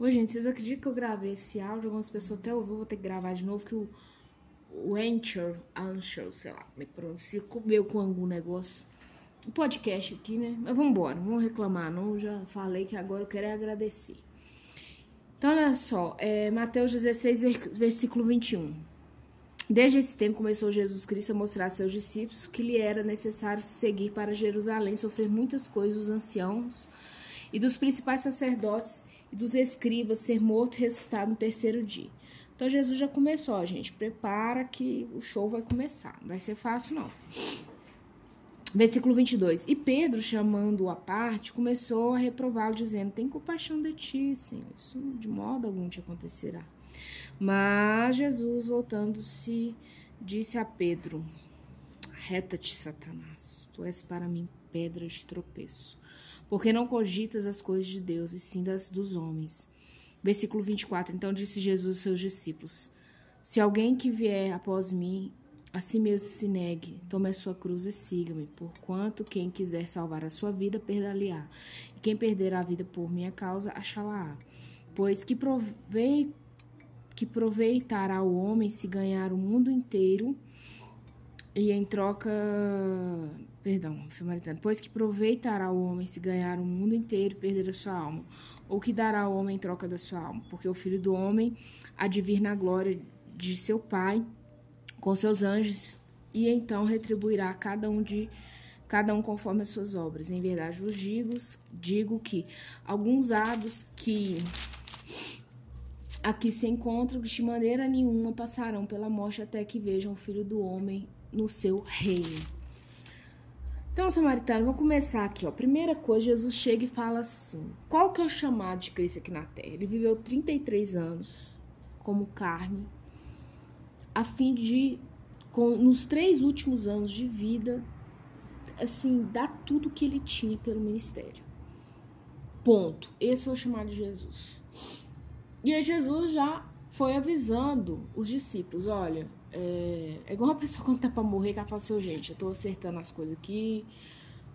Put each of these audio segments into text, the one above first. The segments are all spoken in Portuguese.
Ô, gente, vocês acreditam que eu gravei esse áudio? Algumas pessoas até ouviu, vou ter que gravar de novo, que o, o Anchor, Anchor, sei lá como é que pronuncia, comeu com algum negócio. O podcast aqui, né? Mas vamos embora, não vamos reclamar, não. Já falei que agora eu quero é agradecer. Então, olha só, é, Mateus 16, versículo 21. Desde esse tempo começou Jesus Cristo a mostrar a seus discípulos que lhe era necessário seguir para Jerusalém, sofrer muitas coisas dos anciãos e dos principais sacerdotes e dos escribas, ser morto e ressuscitado no terceiro dia. Então Jesus já começou, gente. Prepara que o show vai começar. Não vai ser fácil, não. Versículo 22. E Pedro, chamando-o à parte, começou a reprová-lo, dizendo: Tem compaixão de ti, Senhor. Isso de modo algum te acontecerá. Mas Jesus, voltando-se, disse a Pedro: Reta-te, Satanás. Tu és para mim pedra de tropeço. Porque não cogitas as coisas de Deus, e sim das dos homens. Versículo 24. Então disse Jesus aos seus discípulos: Se alguém que vier após mim a si mesmo se negue, tome a sua cruz e siga-me, porquanto quem quiser salvar a sua vida, perdê-la-á, e quem perder a vida por minha causa, achá-la-á. Pois que, provei, que proveitará o homem se ganhar o mundo inteiro e em troca. Perdão, samaritano. Pois que proveitará o homem se ganhar o mundo inteiro e perder a sua alma? Ou que dará o homem em troca da sua alma? Porque o filho do homem há de vir na glória de seu Pai com seus anjos e então retribuirá cada um de cada um conforme as suas obras. Em verdade vos digo, digo que alguns atos que aqui se encontram de maneira nenhuma passarão pela morte até que vejam o Filho do Homem no seu reino. Então, Samaritano, vamos começar aqui, ó. Primeira coisa, Jesus chega e fala assim: qual que é o chamado de Cristo aqui na Terra? Ele viveu 33 anos como carne, a fim de, com, nos três últimos anos de vida, assim, dar tudo que ele tinha pelo ministério. Ponto. Esse foi o chamado de Jesus. E aí Jesus já foi avisando os discípulos, olha, é, é igual uma pessoa quando tá pra morrer, que ela fala assim, gente, eu tô acertando as coisas aqui,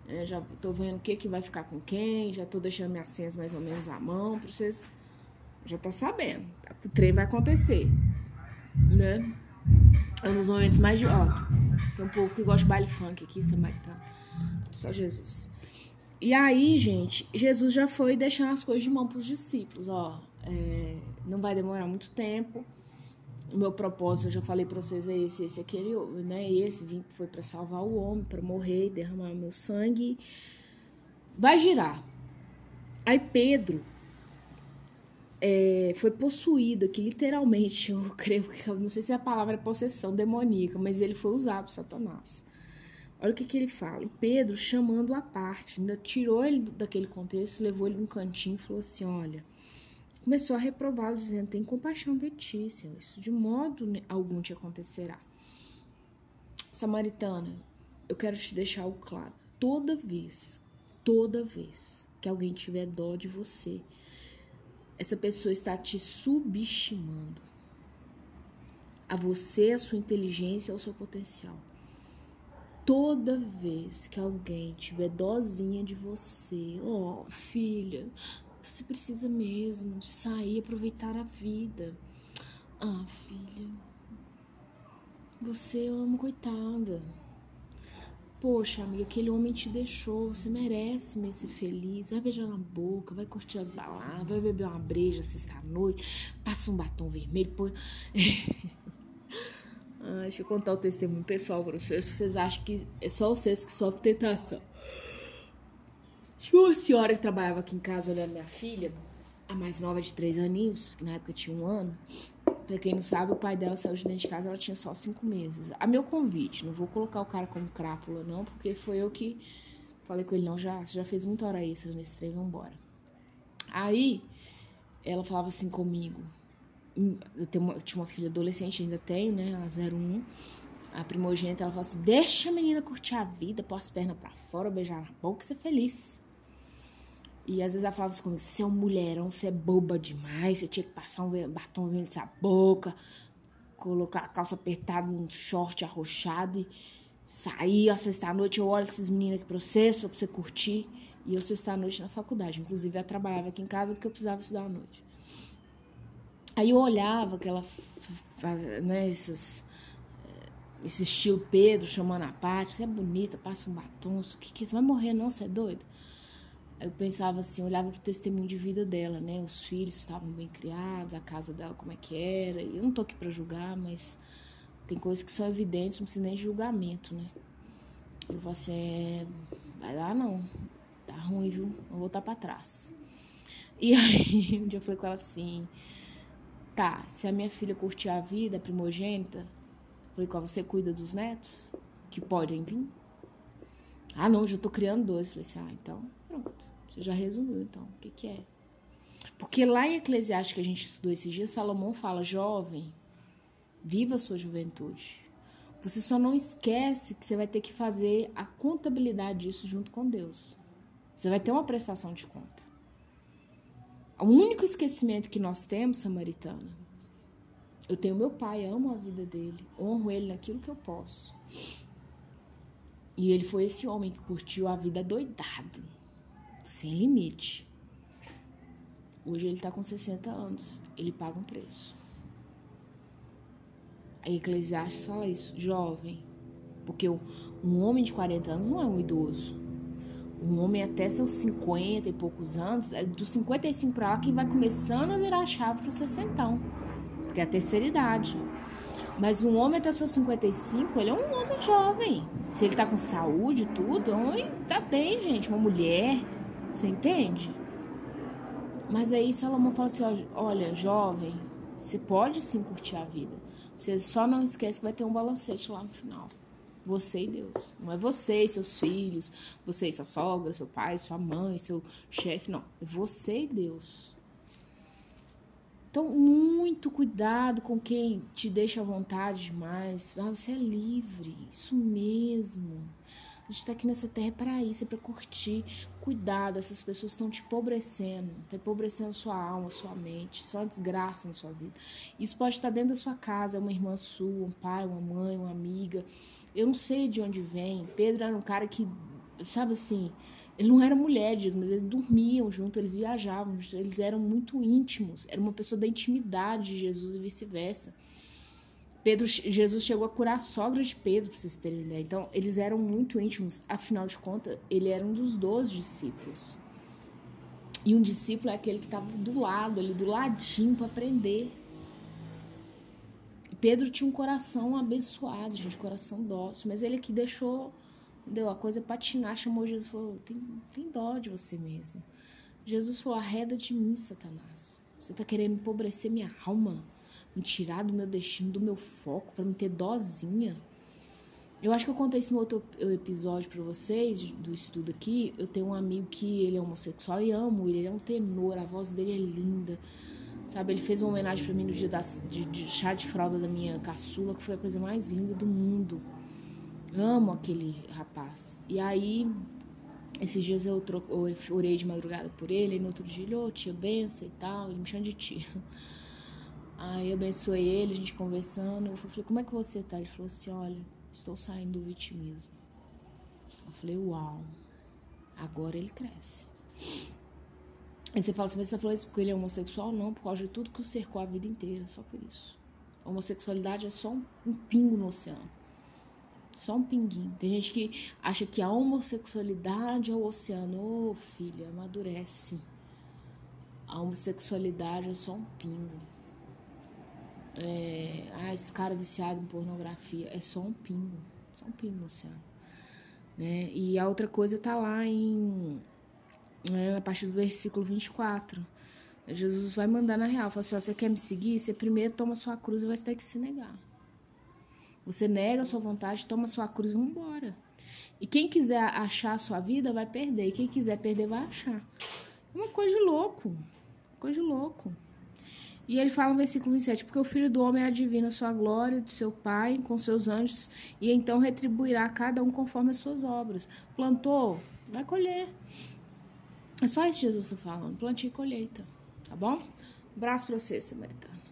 é, já tô vendo o que que vai ficar com quem, já tô deixando minhas senhas mais ou menos à mão, pra vocês já tá sabendo, o trem vai acontecer, né? É um dos momentos mais de. Ó, tem um povo que gosta de baile funk aqui, samaritano. Só Jesus. E aí, gente, Jesus já foi deixando as coisas de mão para os discípulos. Ó, é, não vai demorar muito tempo. O meu propósito, eu já falei para vocês, é esse, esse, aquele, né? Esse vim foi para salvar o homem, para morrer, derramar meu sangue. Vai girar. Aí Pedro é, foi possuído, que literalmente, eu creio que, não sei se a palavra é possessão demoníaca, mas ele foi usado por Satanás. Olha o que, que ele fala. E Pedro, chamando a parte, ainda tirou ele daquele contexto, levou ele num cantinho e falou assim: Olha, começou a reprová-lo, dizendo: Tem compaixão de ti, Senhor, isso de modo algum te acontecerá. Samaritana, eu quero te deixar o claro: toda vez, toda vez que alguém tiver dó de você, essa pessoa está te subestimando a você, a sua inteligência, ao seu potencial. Toda vez que alguém tiver dozinha de você, ó, oh, filha, você precisa mesmo de sair, aproveitar a vida. Ah, filha, você é uma coitada. Poxa, amiga, aquele homem te deixou, você merece me ser feliz. Vai beijar na boca, vai curtir as baladas, vai beber uma breja sexta-noite, passa um batom vermelho, põe. ah, deixa eu contar o testemunho pessoal pra vocês. Vocês acham que é só vocês que sofrem tentação. Tinha uma senhora que trabalhava aqui em casa olhando minha filha, a mais nova de três aninhos, que na época tinha um ano. Pra quem não sabe, o pai dela saiu de dentro de casa, ela tinha só cinco meses. A meu convite, não vou colocar o cara como crápula, não, porque foi eu que falei com ele, não, já, já fez muita hora extra nesse trem, vambora. Aí, ela falava assim comigo, hum, eu, tenho uma, eu tinha uma filha adolescente, ainda tenho, né, a 01, a primogênita, ela falou assim, deixa a menina curtir a vida, pôr as pernas pra fora, beijar na boca e ser feliz. E às vezes ela falava assim comigo, você é um mulherão, você é boba demais, você tinha que passar um batom vendo essa boca, colocar a calça apertada, um short arrochado e sair a sexta-noite, eu olho esses meninos aqui pra você, só pra você curtir. E eu sexta-noite na faculdade, inclusive ela trabalhava aqui em casa porque eu precisava estudar à noite. Aí eu olhava aquela, né, esses, eh, esse estilo Pedro chamando a parte, você é bonita, passa um batom, o que que é? Você vai morrer não, você é doida? Eu pensava assim, olhava pro testemunho de vida dela, né? Os filhos estavam bem criados, a casa dela como é que era. Eu não tô aqui para julgar, mas tem coisas que são evidentes, não precisa nem de julgamento, né? Eu falei assim, é, vai lá não, tá ruim, viu? Vou voltar para trás. E aí, um dia eu falei com ela assim, tá, se a minha filha curtir a vida, a primogênita, falei, qual você cuida dos netos? Que podem vir? Ah, não, já tô criando dois. Falei assim, ah, então, pronto. Você já resumiu, então, o que, que é? Porque lá em Eclesiastes que a gente estudou esses dias, Salomão fala: jovem, viva a sua juventude. Você só não esquece que você vai ter que fazer a contabilidade disso junto com Deus. Você vai ter uma prestação de conta. O único esquecimento que nós temos, samaritana, eu tenho meu pai, amo a vida dele, honro ele naquilo que eu posso. E ele foi esse homem que curtiu a vida doidado sem limite. Hoje ele está com 60 anos, ele paga um preço. A Eclesiastes fala isso, jovem, porque um homem de 40 anos não é um idoso. Um homem até seus 50 e poucos anos, é dos 55 para lá que vai começando a virar a chave para o 60, porque é a terceira idade. Mas um homem até seus 55, ele é um homem jovem. Se ele tá com saúde e tudo, é um homem tá bem, gente. Uma mulher, você entende? Mas aí Salomão fala assim: olha, jovem, você pode sim curtir a vida. Você só não esquece que vai ter um balancete lá no final. Você e Deus. Não é você e seus filhos, você e sua sogra, seu pai, sua mãe, seu chefe. Não. É você e Deus. Então, muito cuidado com quem te deixa à vontade demais. Ah, você é livre. Isso mesmo. A gente está aqui nessa terra para isso, é para curtir. Cuidado, essas pessoas estão te empobrecendo, estão empobrecendo sua alma, sua mente, isso é uma desgraça na sua vida. Isso pode estar dentro da sua casa, uma irmã sua, um pai, uma mãe, uma amiga. Eu não sei de onde vem. Pedro era um cara que, sabe assim, ele não era mulher, mas eles dormiam junto, eles viajavam, eles eram muito íntimos. Era uma pessoa da intimidade de Jesus e vice-versa. Pedro, Jesus chegou a curar a sogra de Pedro, para vocês terem ideia. Então, eles eram muito íntimos. Afinal de contas, ele era um dos doze discípulos. E um discípulo é aquele que estava do lado, ali do ladinho para aprender. Pedro tinha um coração abençoado, gente, coração dócil. Mas ele que deixou, deu a coisa patinar, chamou Jesus e falou: tem, tem dó de você mesmo. Jesus falou: arreda de mim, Satanás. Você está querendo empobrecer minha alma me tirar do meu destino, do meu foco, para me ter dozinha. Eu acho que eu contei isso no outro episódio para vocês, do estudo aqui. Eu tenho um amigo que ele é homossexual e amo ele, ele é um tenor, a voz dele é linda. Sabe, ele fez uma homenagem para mim no dia da, de, de chá de fralda da minha caçula, que foi a coisa mais linda do mundo. Amo aquele rapaz. E aí, esses dias eu, troco, eu orei de madrugada por ele, e no outro dia ele, ô oh, tia, benção e tal, ele me chama de tia. Aí eu abençoei ele, a gente conversando. Eu falei, como é que você tá? Ele falou assim, olha, estou saindo do vitimismo. Eu falei, uau, agora ele cresce. Aí você fala assim, mas você falou isso porque ele é homossexual? Não, por causa de tudo que o cercou a vida inteira, só por isso. A homossexualidade é só um pingo no oceano. Só um pinguinho. Tem gente que acha que a homossexualidade é o oceano. Ô, oh, filha, amadurece. A homossexualidade é só um pingo é, ah, esse cara viciado em pornografia, é só um pingo, só um pingo no oceano. Né? E a outra coisa tá lá em, né, a partir do versículo 24. Jesus vai mandar na real, fala assim, ó, você quer me seguir? Você primeiro toma sua cruz e vai ter que se negar. Você nega a sua vontade, toma sua cruz e vambora. E quem quiser achar a sua vida vai perder. E quem quiser perder vai achar. É uma coisa de louco. Coisa de louco. E ele fala no versículo 27, porque o Filho do Homem adivina a sua glória de seu Pai com seus anjos, e então retribuirá cada um conforme as suas obras. Plantou, vai colher. É só isso Jesus está falando, plantio e colheita, tá bom? Um abraço para você, Samaritano.